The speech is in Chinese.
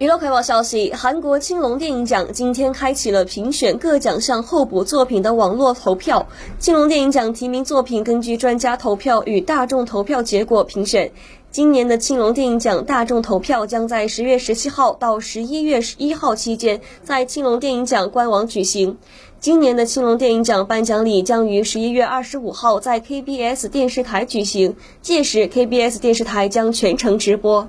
娱乐快报消息韩国青龙电影奖今天开启了评选各奖项候补作品的网络投票青龙电影奖提名作品根据专家投票与大众投票结果评选。今年的青龙电影奖大众投票将在十月十七号到十一月一号期间在青龙电影奖官网举行。今年的青龙电影奖颁奖礼将于十一月二十五号在 kbs 电视台举行届时 kbs 电视台将全程直播。